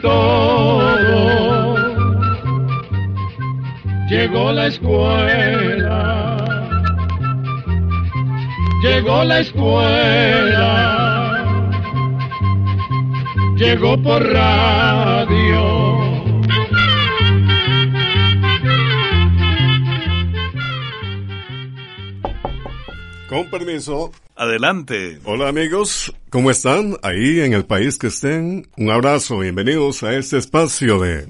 todo. Llegó la escuela. Llegó la escuela. Llegó por radio. Con permiso. Adelante. Hola amigos, ¿cómo están? Ahí en el país que estén. Un abrazo, bienvenidos a este espacio de...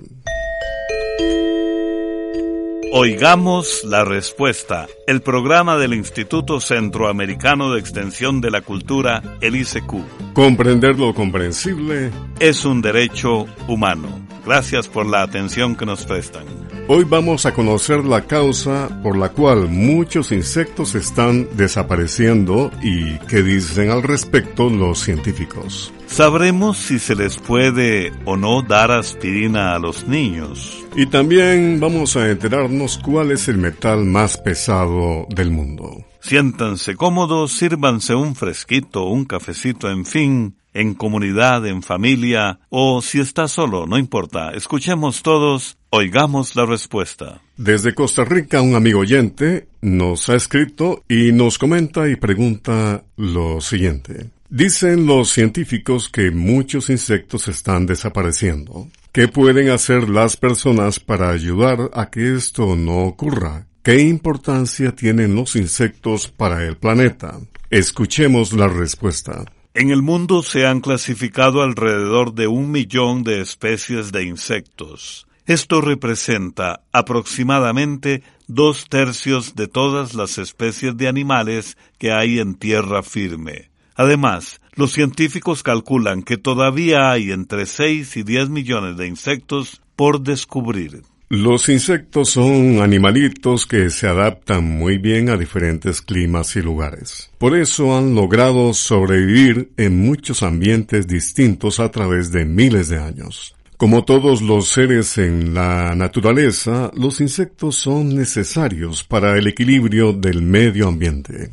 Oigamos la respuesta, el programa del Instituto Centroamericano de Extensión de la Cultura, el ICQ. Comprender lo comprensible es un derecho humano. Gracias por la atención que nos prestan. Hoy vamos a conocer la causa por la cual muchos insectos están desapareciendo y qué dicen al respecto los científicos. Sabremos si se les puede o no dar aspirina a los niños. Y también vamos a enterarnos cuál es el metal más pesado del mundo. Siéntanse cómodos, sírvanse un fresquito, un cafecito, en fin, en comunidad, en familia, o si está solo, no importa. Escuchemos todos, oigamos la respuesta. Desde Costa Rica, un amigo oyente nos ha escrito y nos comenta y pregunta lo siguiente. Dicen los científicos que muchos insectos están desapareciendo. ¿Qué pueden hacer las personas para ayudar a que esto no ocurra? ¿Qué importancia tienen los insectos para el planeta? Escuchemos la respuesta. En el mundo se han clasificado alrededor de un millón de especies de insectos. Esto representa aproximadamente dos tercios de todas las especies de animales que hay en tierra firme. Además, los científicos calculan que todavía hay entre 6 y 10 millones de insectos por descubrir. Los insectos son animalitos que se adaptan muy bien a diferentes climas y lugares. Por eso han logrado sobrevivir en muchos ambientes distintos a través de miles de años. Como todos los seres en la naturaleza, los insectos son necesarios para el equilibrio del medio ambiente.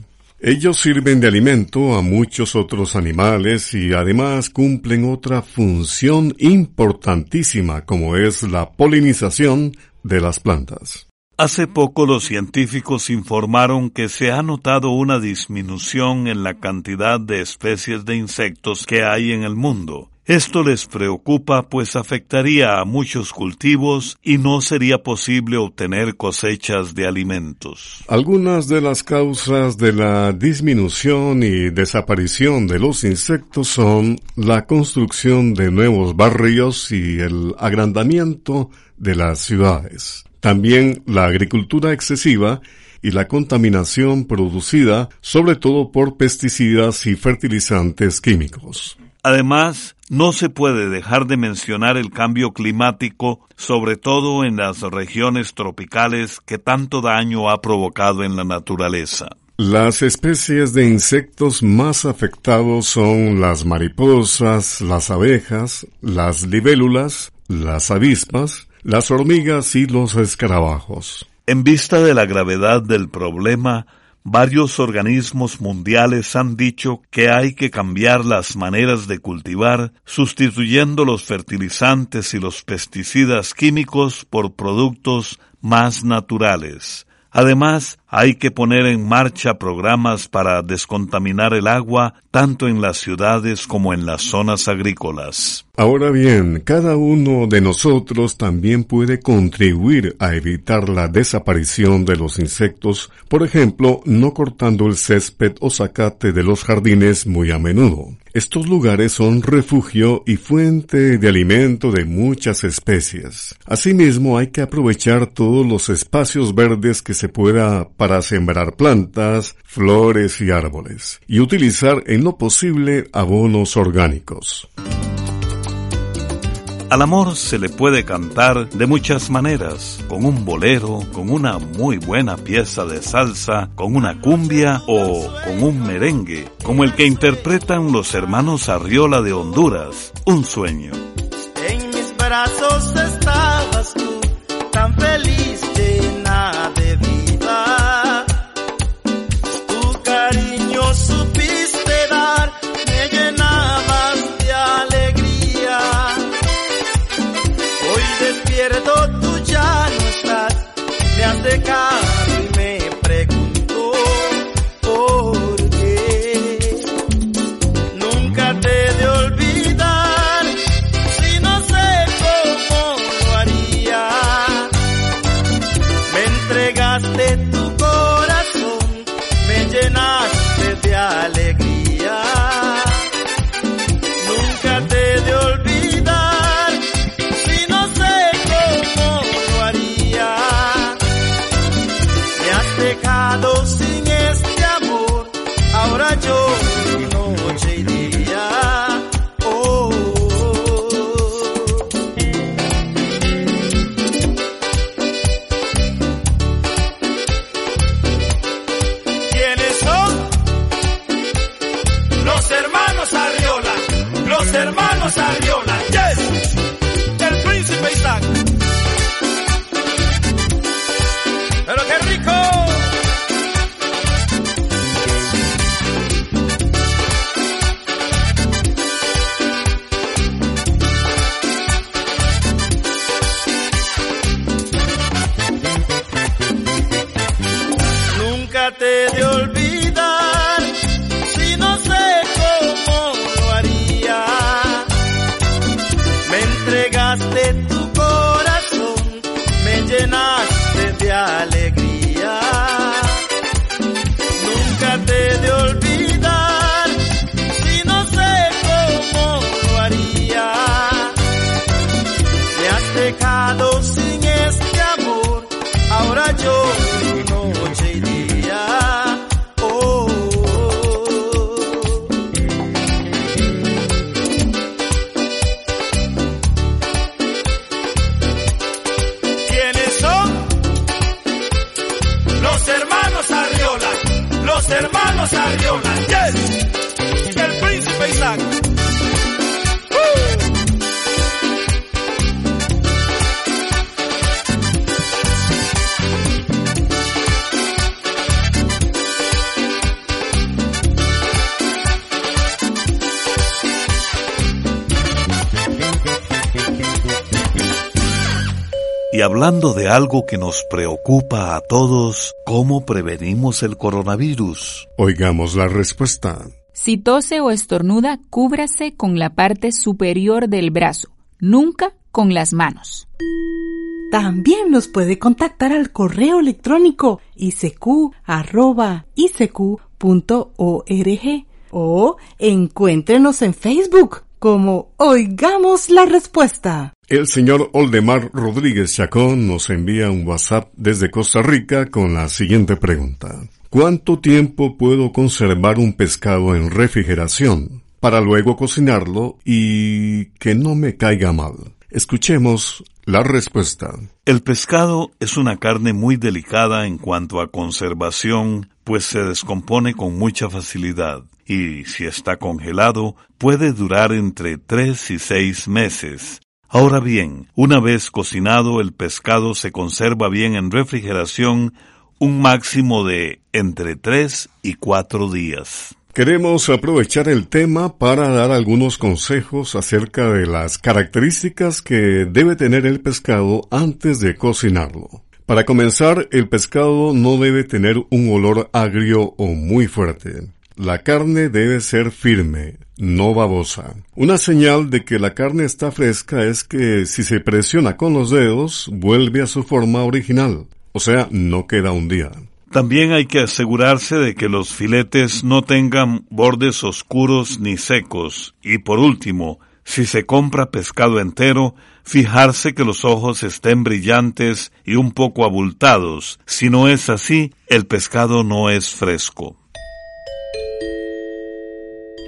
Ellos sirven de alimento a muchos otros animales y además cumplen otra función importantísima como es la polinización de las plantas. Hace poco los científicos informaron que se ha notado una disminución en la cantidad de especies de insectos que hay en el mundo esto les preocupa pues afectaría a muchos cultivos y no sería posible obtener cosechas de alimentos. Algunas de las causas de la disminución y desaparición de los insectos son la construcción de nuevos barrios y el agrandamiento de las ciudades. También la agricultura excesiva y la contaminación producida sobre todo por pesticidas y fertilizantes químicos. Además, no se puede dejar de mencionar el cambio climático, sobre todo en las regiones tropicales que tanto daño ha provocado en la naturaleza. Las especies de insectos más afectados son las mariposas, las abejas, las libélulas, las avispas, las hormigas y los escarabajos. En vista de la gravedad del problema, Varios organismos mundiales han dicho que hay que cambiar las maneras de cultivar, sustituyendo los fertilizantes y los pesticidas químicos por productos más naturales. Además, hay que poner en marcha programas para descontaminar el agua tanto en las ciudades como en las zonas agrícolas. Ahora bien, cada uno de nosotros también puede contribuir a evitar la desaparición de los insectos, por ejemplo, no cortando el césped o zacate de los jardines muy a menudo. Estos lugares son refugio y fuente de alimento de muchas especies. Asimismo, hay que aprovechar todos los espacios verdes que se pueda para sembrar plantas, flores y árboles, y utilizar en lo posible abonos orgánicos. Al amor se le puede cantar de muchas maneras, con un bolero, con una muy buena pieza de salsa, con una cumbia o con un merengue, como el que interpretan los hermanos Arriola de Honduras, Un sueño. En mis brazos estabas tú, llenaste hablando de algo que nos preocupa a todos, ¿cómo prevenimos el coronavirus? Oigamos la respuesta. Si tose o estornuda, cúbrase con la parte superior del brazo, nunca con las manos. También nos puede contactar al correo electrónico isq.org o encuéntrenos en Facebook como Oigamos la Respuesta. El señor Oldemar Rodríguez Chacón nos envía un WhatsApp desde Costa Rica con la siguiente pregunta. ¿Cuánto tiempo puedo conservar un pescado en refrigeración para luego cocinarlo y que no me caiga mal? Escuchemos la respuesta. El pescado es una carne muy delicada en cuanto a conservación, pues se descompone con mucha facilidad y si está congelado puede durar entre tres y seis meses. Ahora bien, una vez cocinado el pescado se conserva bien en refrigeración un máximo de entre tres y cuatro días. Queremos aprovechar el tema para dar algunos consejos acerca de las características que debe tener el pescado antes de cocinarlo. Para comenzar, el pescado no debe tener un olor agrio o muy fuerte. La carne debe ser firme, no babosa. Una señal de que la carne está fresca es que si se presiona con los dedos, vuelve a su forma original, o sea, no queda un día. También hay que asegurarse de que los filetes no tengan bordes oscuros ni secos. Y por último, si se compra pescado entero, fijarse que los ojos estén brillantes y un poco abultados. Si no es así, el pescado no es fresco.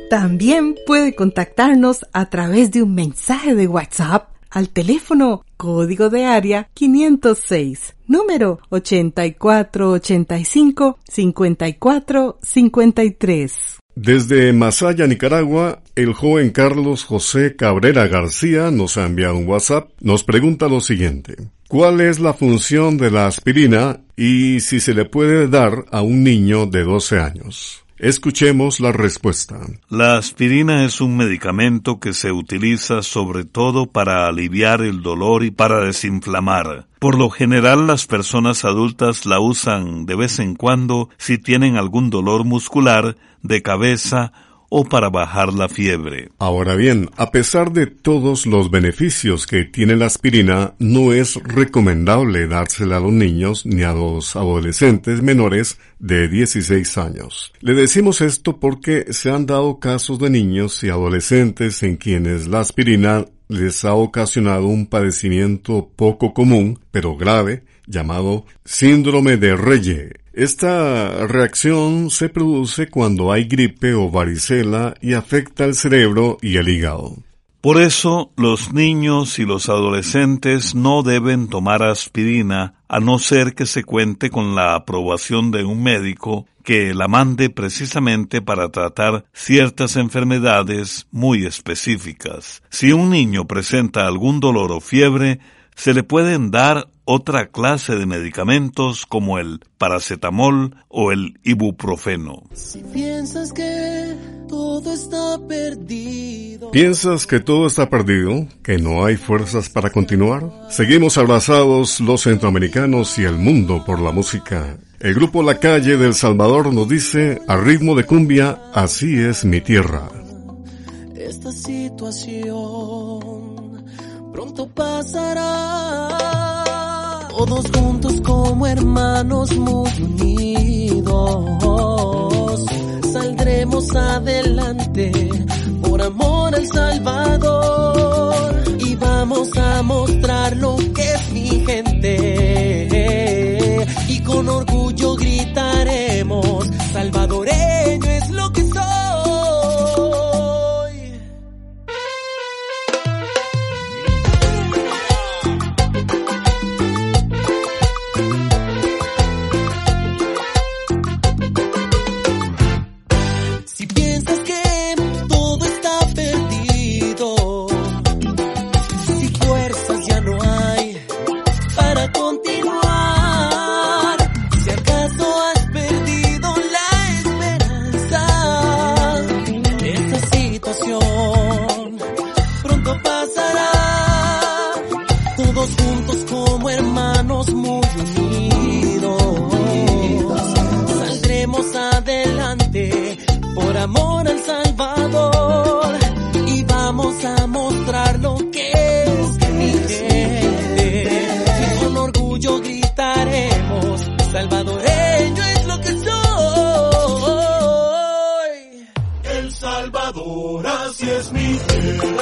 También puede contactarnos a través de un mensaje de WhatsApp al teléfono código de área 506, número 8485-5453. Desde Masaya, Nicaragua, el joven Carlos José Cabrera García nos ha enviado un WhatsApp. Nos pregunta lo siguiente. ¿Cuál es la función de la aspirina y si se le puede dar a un niño de 12 años? Escuchemos la respuesta. La aspirina es un medicamento que se utiliza sobre todo para aliviar el dolor y para desinflamar. Por lo general las personas adultas la usan de vez en cuando si tienen algún dolor muscular, de cabeza o para bajar la fiebre. Ahora bien, a pesar de todos los beneficios que tiene la aspirina, no es recomendable dársela a los niños ni a los adolescentes menores de 16 años. Le decimos esto porque se han dado casos de niños y adolescentes en quienes la aspirina les ha ocasionado un padecimiento poco común, pero grave, llamado síndrome de Reye, esta reacción se produce cuando hay gripe o varicela y afecta el cerebro y el hígado. Por eso, los niños y los adolescentes no deben tomar aspirina a no ser que se cuente con la aprobación de un médico que la mande precisamente para tratar ciertas enfermedades muy específicas. Si un niño presenta algún dolor o fiebre, se le pueden dar otra clase de medicamentos como el paracetamol o el ibuprofeno. Si piensas que todo está perdido. ¿Piensas que todo está perdido? ¿Que no hay fuerzas para continuar? Seguimos abrazados los centroamericanos y el mundo por la música. El grupo La Calle del Salvador nos dice, a ritmo de cumbia, así es mi tierra. Esta situación pronto pasará. Todos juntos como hermanos muy unidos. Saldremos adelante por amor al Salvador. Y vamos a mostrar lo que es mi gente. Y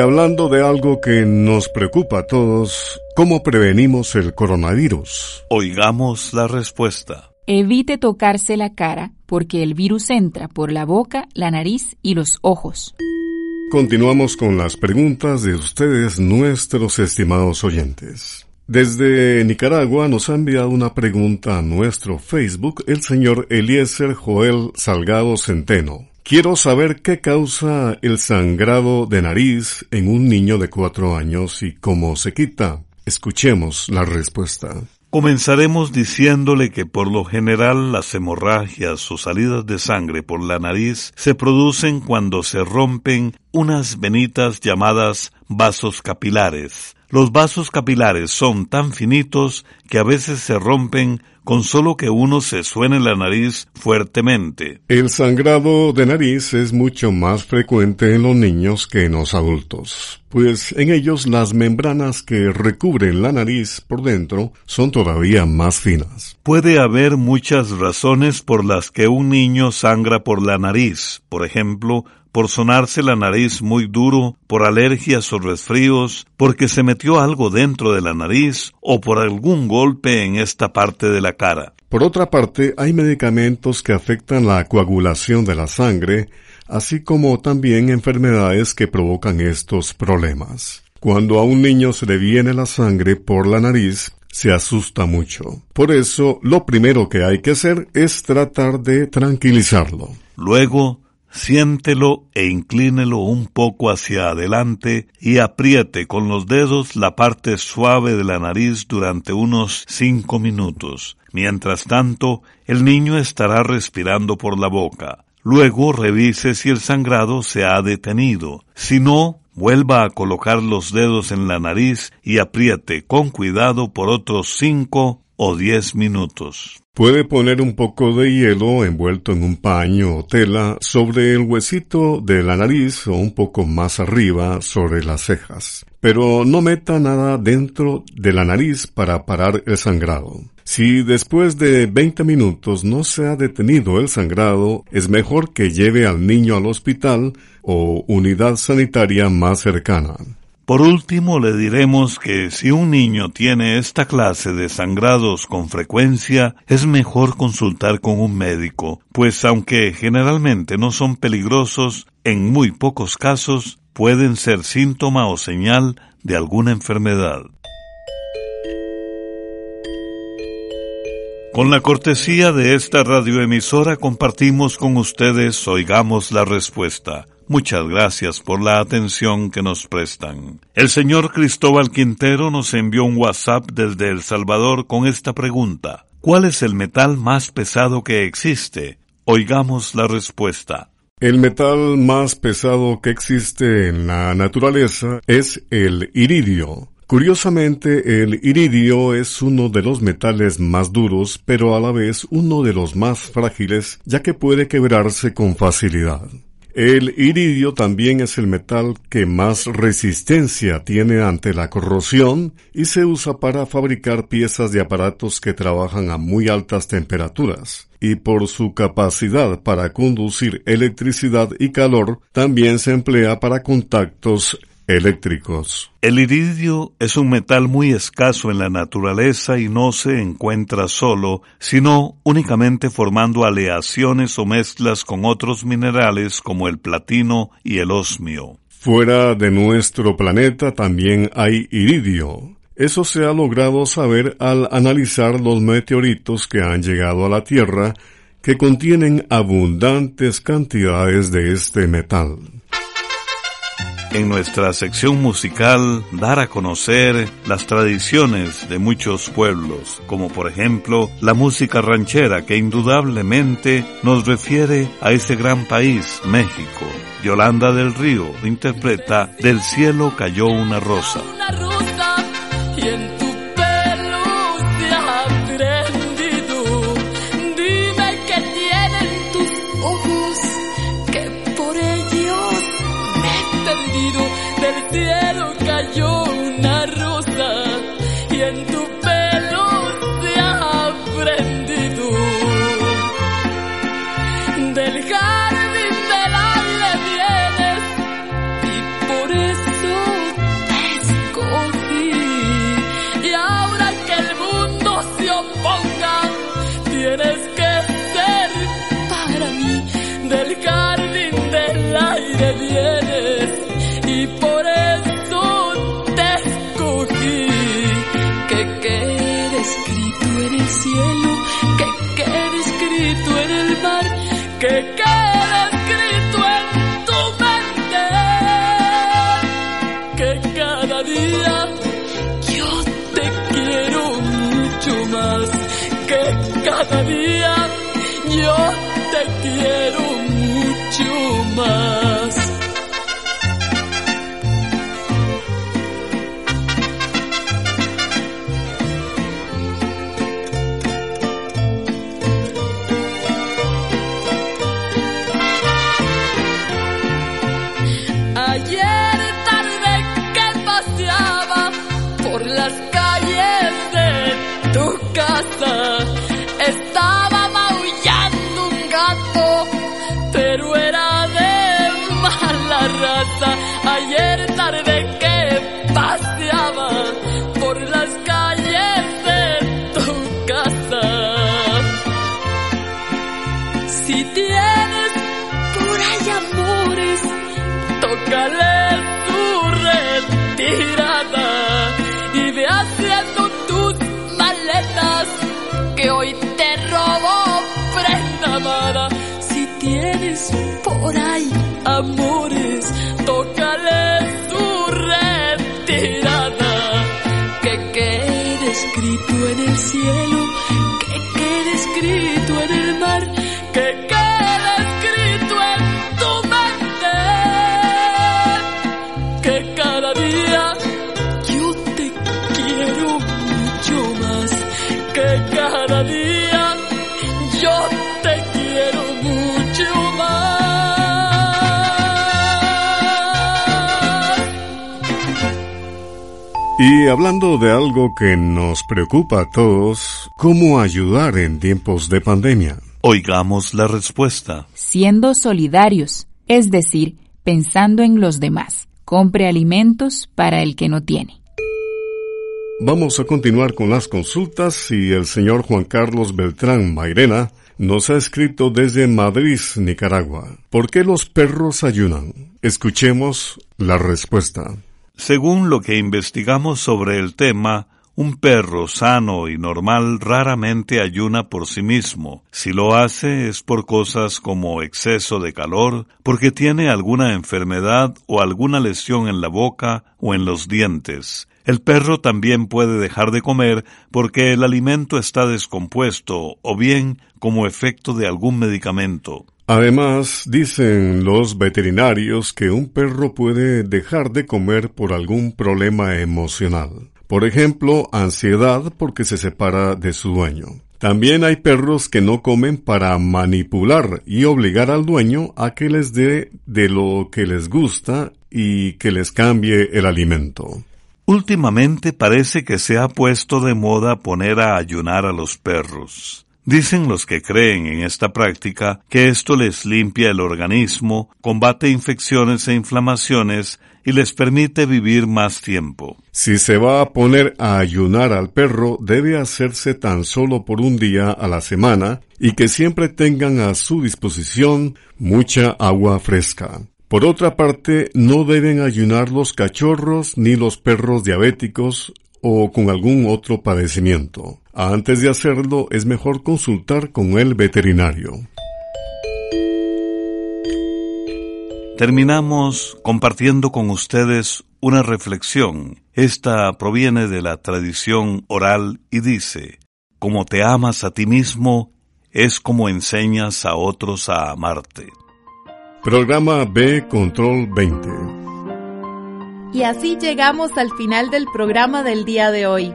hablando de algo que nos preocupa a todos, ¿cómo prevenimos el coronavirus? Oigamos la respuesta. Evite tocarse la cara porque el virus entra por la boca, la nariz y los ojos. Continuamos con las preguntas de ustedes, nuestros estimados oyentes. Desde Nicaragua nos ha enviado una pregunta a nuestro Facebook el señor Eliezer Joel Salgado Centeno. Quiero saber qué causa el sangrado de nariz en un niño de cuatro años y cómo se quita. Escuchemos la respuesta. Comenzaremos diciéndole que por lo general las hemorragias o salidas de sangre por la nariz se producen cuando se rompen unas venitas llamadas vasos capilares. Los vasos capilares son tan finitos que a veces se rompen con solo que uno se suene la nariz fuertemente. El sangrado de nariz es mucho más frecuente en los niños que en los adultos, pues en ellos las membranas que recubren la nariz por dentro son todavía más finas. Puede haber muchas razones por las que un niño sangra por la nariz, por ejemplo, por sonarse la nariz muy duro, por alergias o resfríos, porque se metió algo dentro de la nariz o por algún golpe en esta parte de la cara. Por otra parte, hay medicamentos que afectan la coagulación de la sangre, así como también enfermedades que provocan estos problemas. Cuando a un niño se le viene la sangre por la nariz, se asusta mucho. Por eso, lo primero que hay que hacer es tratar de tranquilizarlo. Luego, Siéntelo e inclínelo un poco hacia adelante y apriete con los dedos la parte suave de la nariz durante unos cinco minutos. Mientras tanto, el niño estará respirando por la boca. Luego revise si el sangrado se ha detenido. Si no, vuelva a colocar los dedos en la nariz y apriete con cuidado por otros cinco o diez minutos. Puede poner un poco de hielo envuelto en un paño o tela sobre el huesito de la nariz o un poco más arriba sobre las cejas. Pero no meta nada dentro de la nariz para parar el sangrado. Si después de 20 minutos no se ha detenido el sangrado, es mejor que lleve al niño al hospital o unidad sanitaria más cercana. Por último, le diremos que si un niño tiene esta clase de sangrados con frecuencia, es mejor consultar con un médico, pues aunque generalmente no son peligrosos, en muy pocos casos pueden ser síntoma o señal de alguna enfermedad. Con la cortesía de esta radioemisora compartimos con ustedes Oigamos la Respuesta Muchas gracias por la atención que nos prestan. El señor Cristóbal Quintero nos envió un WhatsApp desde El Salvador con esta pregunta. ¿Cuál es el metal más pesado que existe? Oigamos la respuesta. El metal más pesado que existe en la naturaleza es el iridio. Curiosamente, el iridio es uno de los metales más duros, pero a la vez uno de los más frágiles, ya que puede quebrarse con facilidad. El iridio también es el metal que más resistencia tiene ante la corrosión y se usa para fabricar piezas de aparatos que trabajan a muy altas temperaturas. Y por su capacidad para conducir electricidad y calor, también se emplea para contactos eléctricos. El iridio es un metal muy escaso en la naturaleza y no se encuentra solo, sino únicamente formando aleaciones o mezclas con otros minerales como el platino y el osmio. Fuera de nuestro planeta también hay iridio. Eso se ha logrado saber al analizar los meteoritos que han llegado a la Tierra que contienen abundantes cantidades de este metal en nuestra sección musical dar a conocer las tradiciones de muchos pueblos, como por ejemplo la música ranchera que indudablemente nos refiere a ese gran país, México. Yolanda del Río interpreta Del cielo cayó una rosa. Del yeah. Por ahí amores, tócale su retirada. Y hablando de algo que nos preocupa a todos, ¿cómo ayudar en tiempos de pandemia? Oigamos la respuesta. Siendo solidarios, es decir, pensando en los demás. Compre alimentos para el que no tiene. Vamos a continuar con las consultas y el señor Juan Carlos Beltrán Mairena nos ha escrito desde Madrid, Nicaragua. ¿Por qué los perros ayunan? Escuchemos la respuesta. Según lo que investigamos sobre el tema, un perro sano y normal raramente ayuna por sí mismo. Si lo hace es por cosas como exceso de calor, porque tiene alguna enfermedad o alguna lesión en la boca o en los dientes. El perro también puede dejar de comer porque el alimento está descompuesto o bien como efecto de algún medicamento. Además, dicen los veterinarios que un perro puede dejar de comer por algún problema emocional. Por ejemplo, ansiedad porque se separa de su dueño. También hay perros que no comen para manipular y obligar al dueño a que les dé de lo que les gusta y que les cambie el alimento. Últimamente parece que se ha puesto de moda poner a ayunar a los perros. Dicen los que creen en esta práctica que esto les limpia el organismo, combate infecciones e inflamaciones y les permite vivir más tiempo. Si se va a poner a ayunar al perro, debe hacerse tan solo por un día a la semana y que siempre tengan a su disposición mucha agua fresca. Por otra parte, no deben ayunar los cachorros ni los perros diabéticos o con algún otro padecimiento. Antes de hacerlo es mejor consultar con el veterinario. Terminamos compartiendo con ustedes una reflexión. Esta proviene de la tradición oral y dice, Como te amas a ti mismo, es como enseñas a otros a amarte. Programa B Control 20. Y así llegamos al final del programa del día de hoy.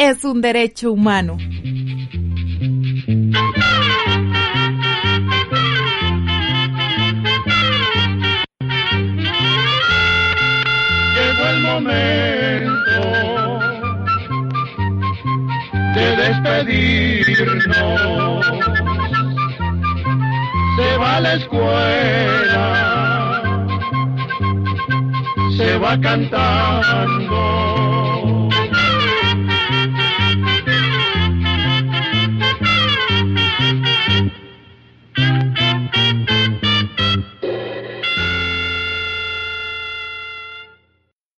es un derecho humano. Llegó el momento de despedirnos. se va a la escuela, se va cantando.